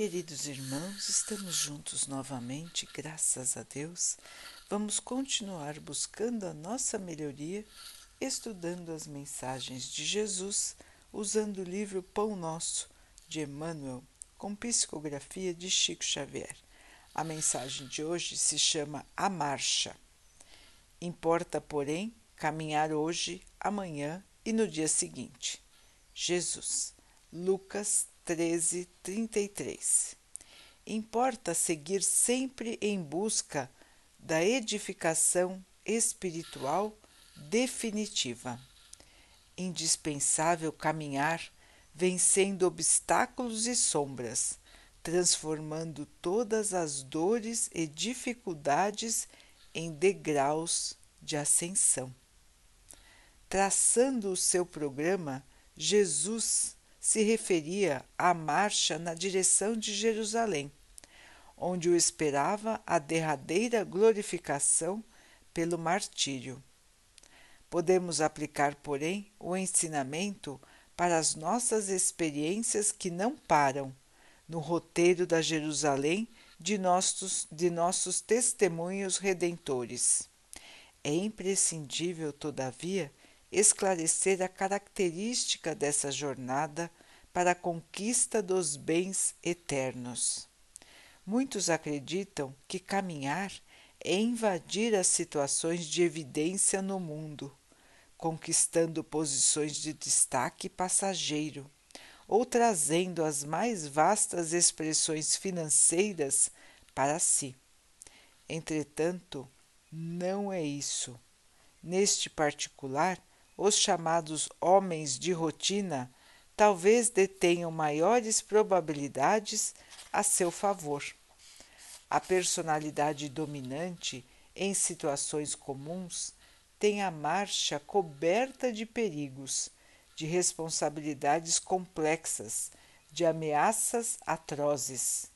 Queridos irmãos, estamos juntos novamente, graças a Deus. Vamos continuar buscando a nossa melhoria, estudando as mensagens de Jesus, usando o livro Pão Nosso, de Emmanuel, com psicografia de Chico Xavier. A mensagem de hoje se chama A Marcha. Importa, porém, caminhar hoje, amanhã e no dia seguinte. Jesus, Lucas 13, 33. Importa seguir sempre em busca da edificação espiritual definitiva. Indispensável caminhar vencendo obstáculos e sombras, transformando todas as dores e dificuldades em degraus de ascensão. Traçando o seu programa, Jesus se referia à marcha na direção de Jerusalém, onde o esperava a derradeira glorificação pelo martírio. Podemos aplicar, porém, o ensinamento para as nossas experiências que não param no roteiro da Jerusalém de nossos, de nossos testemunhos redentores. É imprescindível, todavia, esclarecer a característica dessa jornada para a conquista dos bens eternos. Muitos acreditam que caminhar é invadir as situações de evidência no mundo, conquistando posições de destaque passageiro ou trazendo as mais vastas expressões financeiras para si. Entretanto, não é isso. Neste particular, os chamados homens de rotina talvez detenham maiores probabilidades a seu favor. A personalidade dominante em situações comuns tem a marcha coberta de perigos, de responsabilidades complexas, de ameaças atrozes.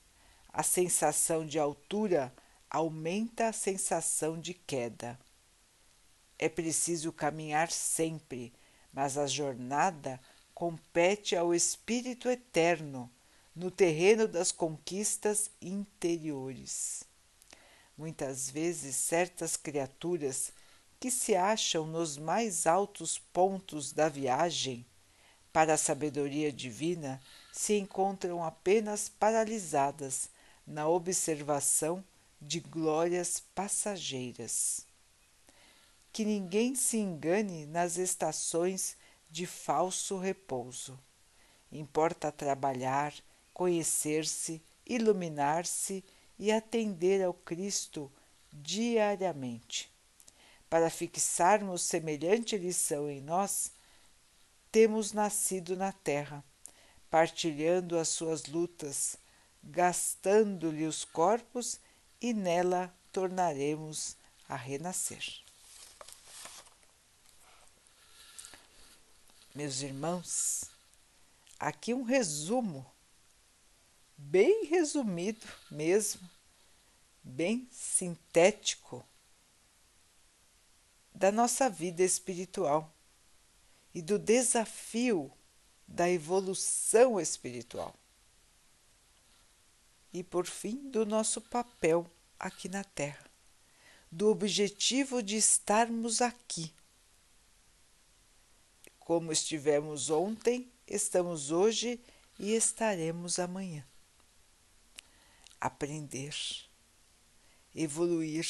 A sensação de altura aumenta a sensação de queda. É preciso caminhar sempre, mas a jornada compete ao Espírito Eterno no terreno das conquistas interiores. Muitas vezes, certas criaturas que se acham nos mais altos pontos da viagem para a sabedoria divina se encontram apenas paralisadas na observação de glórias passageiras que ninguém se engane nas estações de falso repouso. Importa trabalhar, conhecer-se, iluminar-se e atender ao Cristo diariamente. Para fixarmos semelhante lição em nós, temos nascido na terra, partilhando as suas lutas, gastando-lhe os corpos e nela tornaremos a renascer. Meus irmãos, aqui um resumo, bem resumido mesmo, bem sintético da nossa vida espiritual e do desafio da evolução espiritual. E por fim, do nosso papel aqui na Terra, do objetivo de estarmos aqui como estivemos ontem, estamos hoje e estaremos amanhã. Aprender, evoluir,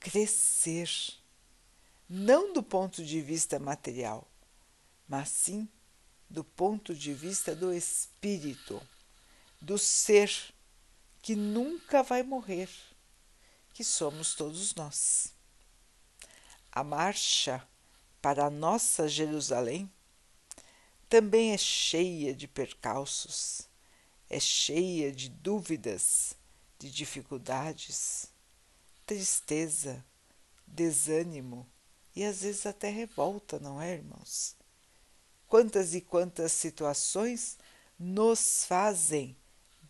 crescer, não do ponto de vista material, mas sim do ponto de vista do espírito, do ser que nunca vai morrer, que somos todos nós. A marcha para a nossa Jerusalém também é cheia de percalços, é cheia de dúvidas, de dificuldades, tristeza, desânimo e às vezes até revolta, não é, irmãos? Quantas e quantas situações nos fazem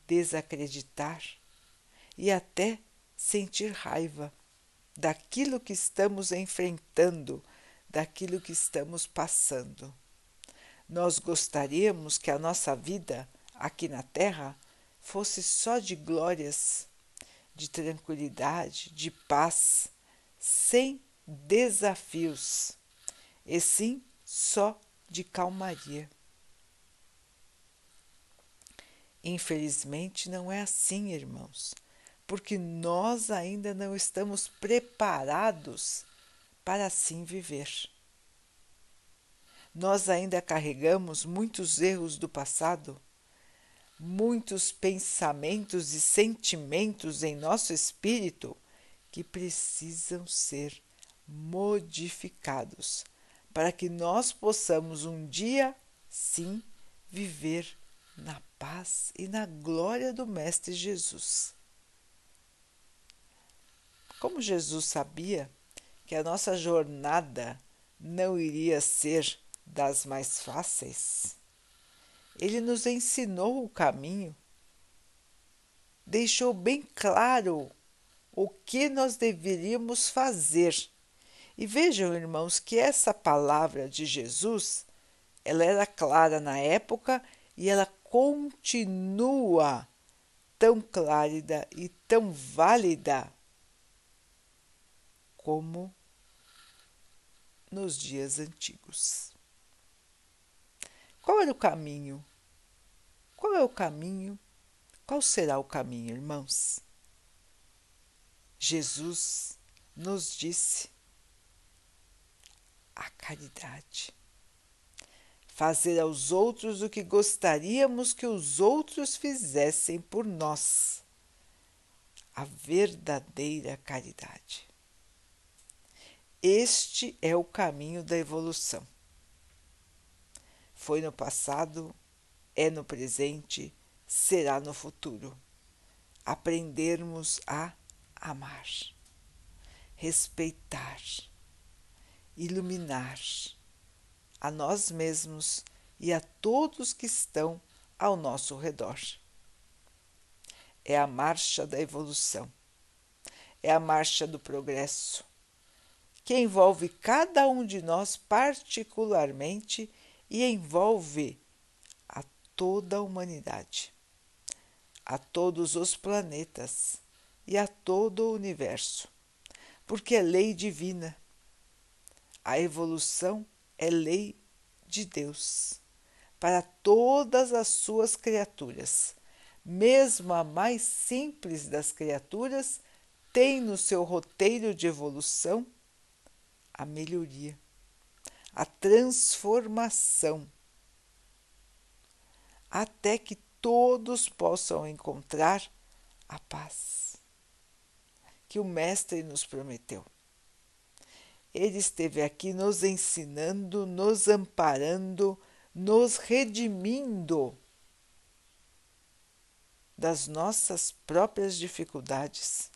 desacreditar e até sentir raiva daquilo que estamos enfrentando daquilo que estamos passando. Nós gostaríamos que a nossa vida aqui na Terra fosse só de glórias, de tranquilidade, de paz, sem desafios, e sim só de calmaria. Infelizmente não é assim, irmãos, porque nós ainda não estamos preparados para assim viver. Nós ainda carregamos muitos erros do passado, muitos pensamentos e sentimentos em nosso espírito que precisam ser modificados para que nós possamos um dia, sim, viver na paz e na glória do Mestre Jesus. Como Jesus sabia que a nossa jornada não iria ser das mais fáceis, ele nos ensinou o caminho, deixou bem claro o que nós deveríamos fazer. E vejam, irmãos, que essa palavra de Jesus, ela era clara na época e ela continua tão clara e tão válida como nos dias antigos. Qual era o caminho? Qual é o caminho? Qual será o caminho, irmãos? Jesus nos disse a caridade fazer aos outros o que gostaríamos que os outros fizessem por nós. A verdadeira caridade. Este é o caminho da evolução. Foi no passado, é no presente, será no futuro. Aprendermos a amar, respeitar, iluminar a nós mesmos e a todos que estão ao nosso redor. É a marcha da evolução, é a marcha do progresso, que envolve cada um de nós particularmente e envolve a toda a humanidade, a todos os planetas e a todo o universo, porque é lei divina. A evolução é lei de Deus para todas as suas criaturas. Mesmo a mais simples das criaturas tem no seu roteiro de evolução a melhoria, a transformação, até que todos possam encontrar a paz que o Mestre nos prometeu. Ele esteve aqui nos ensinando, nos amparando, nos redimindo das nossas próprias dificuldades,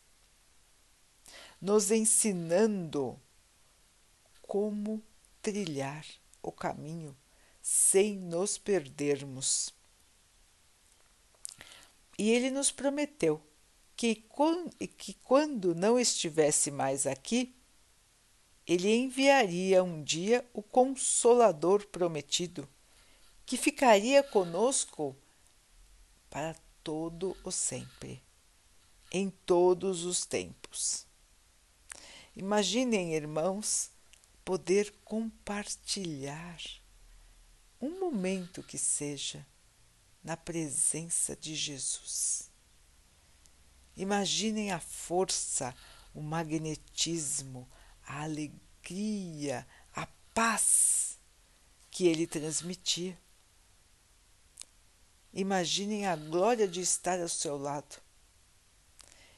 nos ensinando como trilhar o caminho sem nos perdermos. E ele nos prometeu que, que quando não estivesse mais aqui, ele enviaria um dia o Consolador prometido, que ficaria conosco para todo o sempre, em todos os tempos. Imaginem, irmãos, poder compartilhar um momento que seja na presença de Jesus. Imaginem a força, o magnetismo, a alegria, a paz que ele transmitia. Imaginem a glória de estar ao seu lado.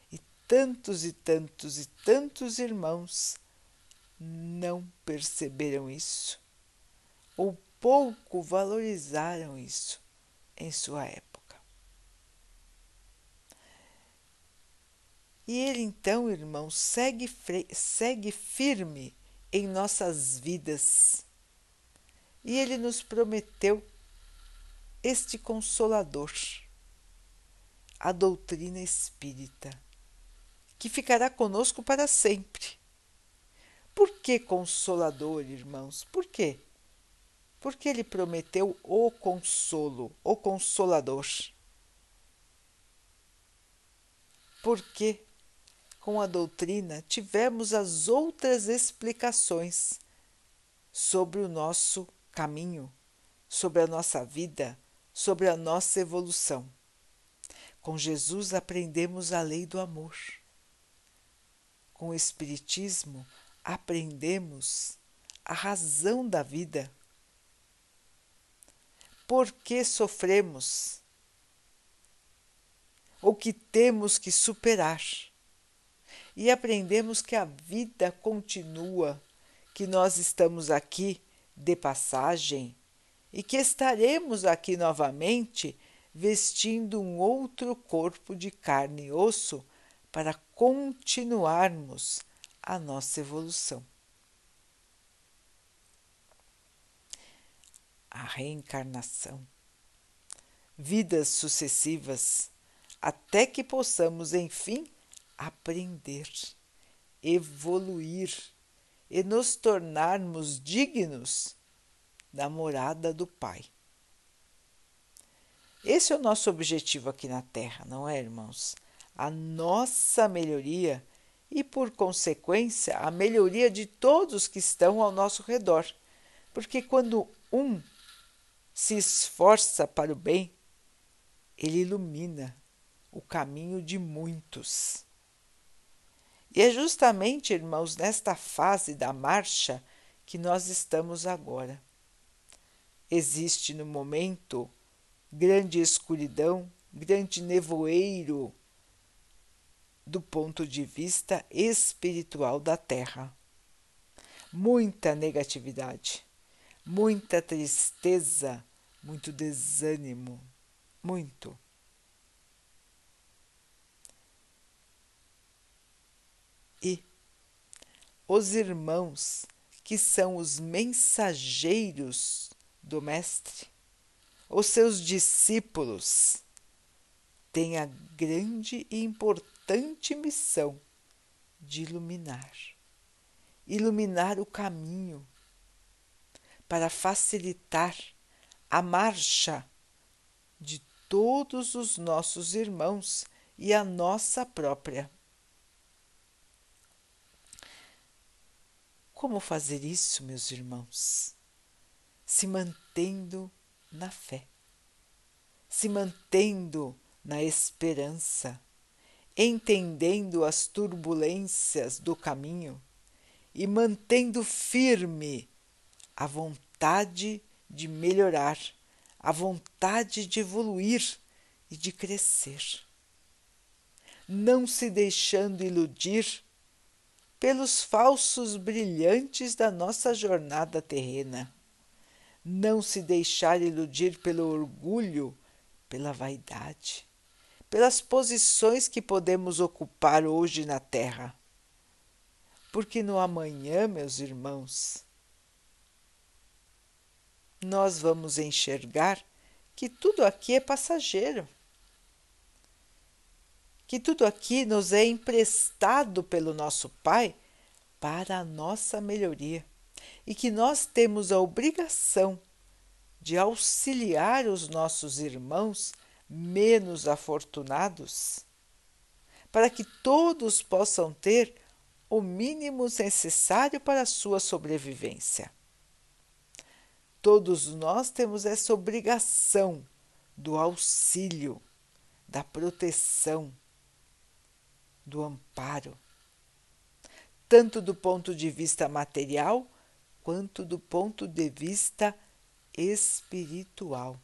E tantos e tantos e tantos irmãos não perceberam isso, ou pouco valorizaram isso em sua época. E ele então, irmão, segue, segue firme em nossas vidas. E ele nos prometeu este consolador, a doutrina espírita, que ficará conosco para sempre. Por que consolador, irmãos? Por quê? Porque ele prometeu o consolo, o consolador. porque com a doutrina tivemos as outras explicações sobre o nosso caminho, sobre a nossa vida, sobre a nossa evolução. Com Jesus aprendemos a lei do amor. Com o Espiritismo aprendemos a razão da vida. Por que sofremos? O que temos que superar? e aprendemos que a vida continua, que nós estamos aqui de passagem e que estaremos aqui novamente vestindo um outro corpo de carne e osso para continuarmos a nossa evolução. A reencarnação, vidas sucessivas, até que possamos, enfim, aprender, evoluir e nos tornarmos dignos da morada do Pai. Esse é o nosso objetivo aqui na Terra, não é, irmãos? A nossa melhoria e, por consequência, a melhoria de todos que estão ao nosso redor. Porque quando um se esforça para o bem, ele ilumina o caminho de muitos. E é justamente, irmãos, nesta fase da marcha que nós estamos agora. Existe no momento grande escuridão, grande nevoeiro do ponto de vista espiritual da Terra. Muita negatividade, muita tristeza, muito desânimo, muito. e os irmãos, que são os mensageiros do Mestre, os seus discípulos, têm a grande e importante missão de iluminar iluminar o caminho para facilitar a marcha de todos os nossos irmãos e a nossa própria. Como fazer isso, meus irmãos? Se mantendo na fé, se mantendo na esperança, entendendo as turbulências do caminho e mantendo firme a vontade de melhorar, a vontade de evoluir e de crescer. Não se deixando iludir pelos falsos brilhantes da nossa jornada terrena. Não se deixar iludir pelo orgulho, pela vaidade, pelas posições que podemos ocupar hoje na Terra. Porque no amanhã, meus irmãos, nós vamos enxergar que tudo aqui é passageiro que tudo aqui nos é emprestado pelo nosso Pai para a nossa melhoria e que nós temos a obrigação de auxiliar os nossos irmãos menos afortunados, para que todos possam ter o mínimo necessário para a sua sobrevivência. Todos nós temos essa obrigação do auxílio, da proteção, do amparo, tanto do ponto de vista material quanto do ponto de vista espiritual.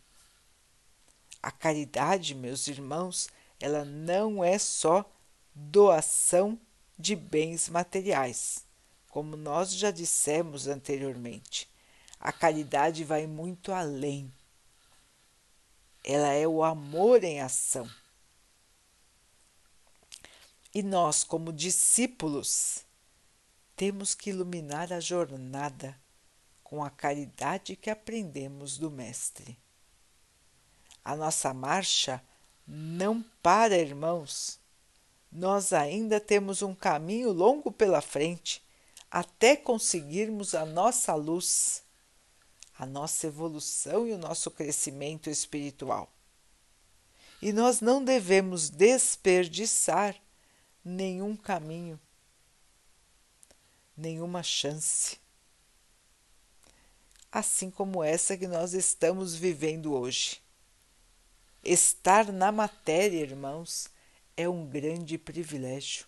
A caridade, meus irmãos, ela não é só doação de bens materiais, como nós já dissemos anteriormente. A caridade vai muito além. Ela é o amor em ação. E nós, como discípulos, temos que iluminar a jornada com a caridade que aprendemos do Mestre. A nossa marcha não para, irmãos. Nós ainda temos um caminho longo pela frente até conseguirmos a nossa luz, a nossa evolução e o nosso crescimento espiritual. E nós não devemos desperdiçar nenhum caminho, nenhuma chance. Assim como essa que nós estamos vivendo hoje. Estar na matéria, irmãos, é um grande privilégio.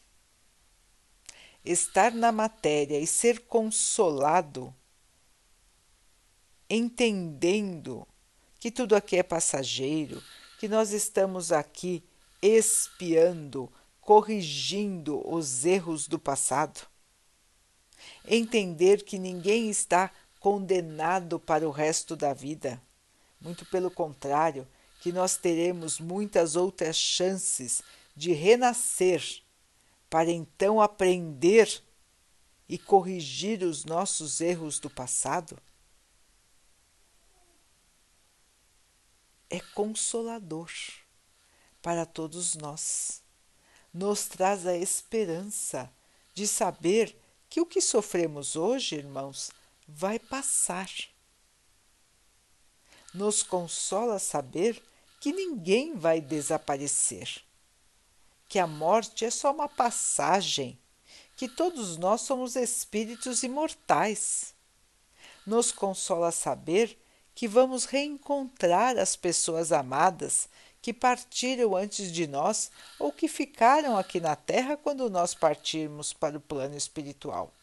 Estar na matéria e ser consolado, entendendo que tudo aqui é passageiro, que nós estamos aqui espiando, corrigindo os erros do passado. Entender que ninguém está condenado para o resto da vida. Muito pelo contrário, que nós teremos muitas outras chances de renascer para então aprender e corrigir os nossos erros do passado. É consolador para todos nós. Nos traz a esperança de saber que o que sofremos hoje, irmãos, vai passar. Nos consola saber que ninguém vai desaparecer, que a morte é só uma passagem, que todos nós somos espíritos imortais. Nos consola saber que vamos reencontrar as pessoas amadas que partiram antes de nós ou que ficaram aqui na Terra quando nós partirmos para o plano espiritual.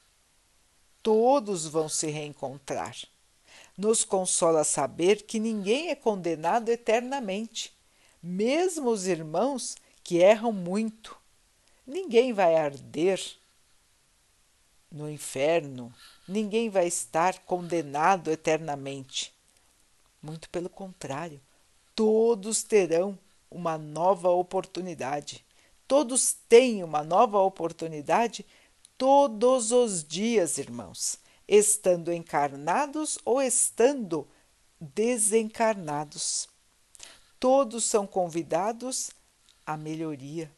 Todos vão se reencontrar. Nos consola saber que ninguém é condenado eternamente, mesmo os irmãos que erram muito. Ninguém vai arder no inferno, ninguém vai estar condenado eternamente. Muito pelo contrário, todos terão uma nova oportunidade. Todos têm uma nova oportunidade todos os dias, irmãos, estando encarnados ou estando desencarnados. Todos são convidados à melhoria.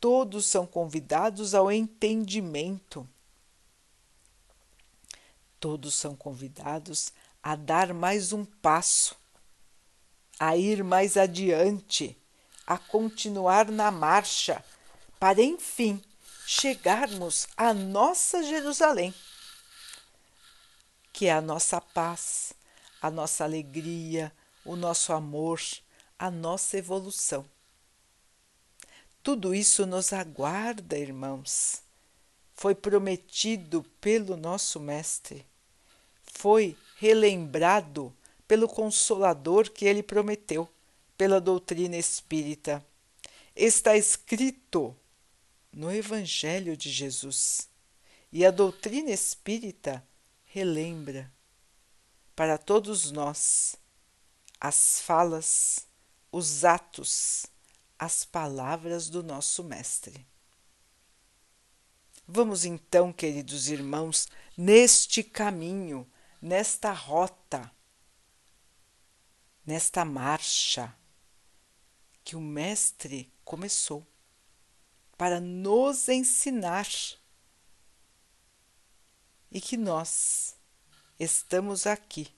Todos são convidados ao entendimento. Todos são convidados a dar mais um passo a ir mais adiante, a continuar na marcha, para enfim chegarmos à nossa Jerusalém, que é a nossa paz, a nossa alegria, o nosso amor, a nossa evolução. Tudo isso nos aguarda, irmãos. Foi prometido pelo nosso Mestre, foi relembrado pelo Consolador que ele prometeu, pela doutrina espírita. Está escrito no Evangelho de Jesus. E a doutrina espírita relembra para todos nós as falas, os atos, as palavras do nosso Mestre. Vamos então, queridos irmãos, neste caminho, nesta rota nesta marcha que o Mestre começou para nos ensinar e que nós estamos aqui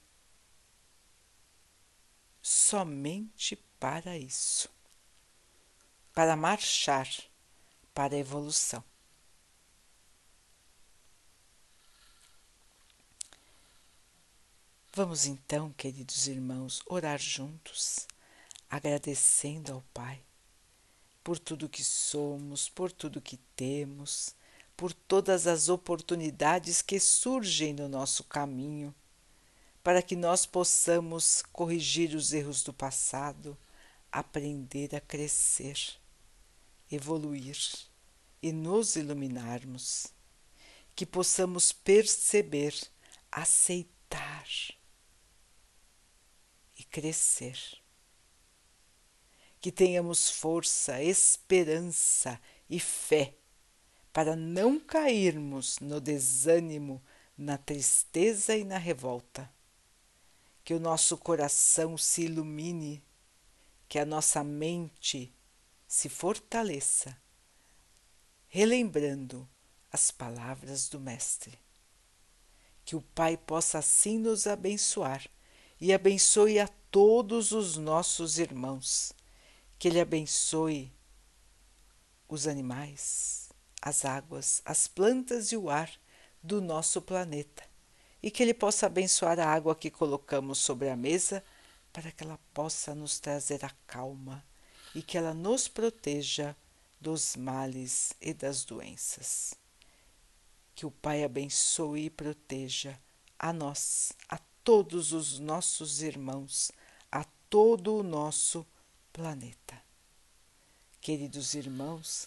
somente para isso para marchar para a evolução. Vamos então, queridos irmãos, orar juntos, agradecendo ao Pai por tudo que somos, por tudo que temos, por todas as oportunidades que surgem no nosso caminho, para que nós possamos corrigir os erros do passado, aprender a crescer, evoluir e nos iluminarmos, que possamos perceber, aceitar crescer. Que tenhamos força, esperança e fé para não cairmos no desânimo, na tristeza e na revolta. Que o nosso coração se ilumine, que a nossa mente se fortaleça, relembrando as palavras do Mestre. Que o Pai possa assim nos abençoar e abençoe a todos os nossos irmãos. Que Ele abençoe os animais, as águas, as plantas e o ar do nosso planeta e que Ele possa abençoar a água que colocamos sobre a mesa para que ela possa nos trazer a calma e que ela nos proteja dos males e das doenças. Que o Pai abençoe e proteja a nós, a todos os nossos irmãos, a todo o nosso planeta. Queridos irmãos,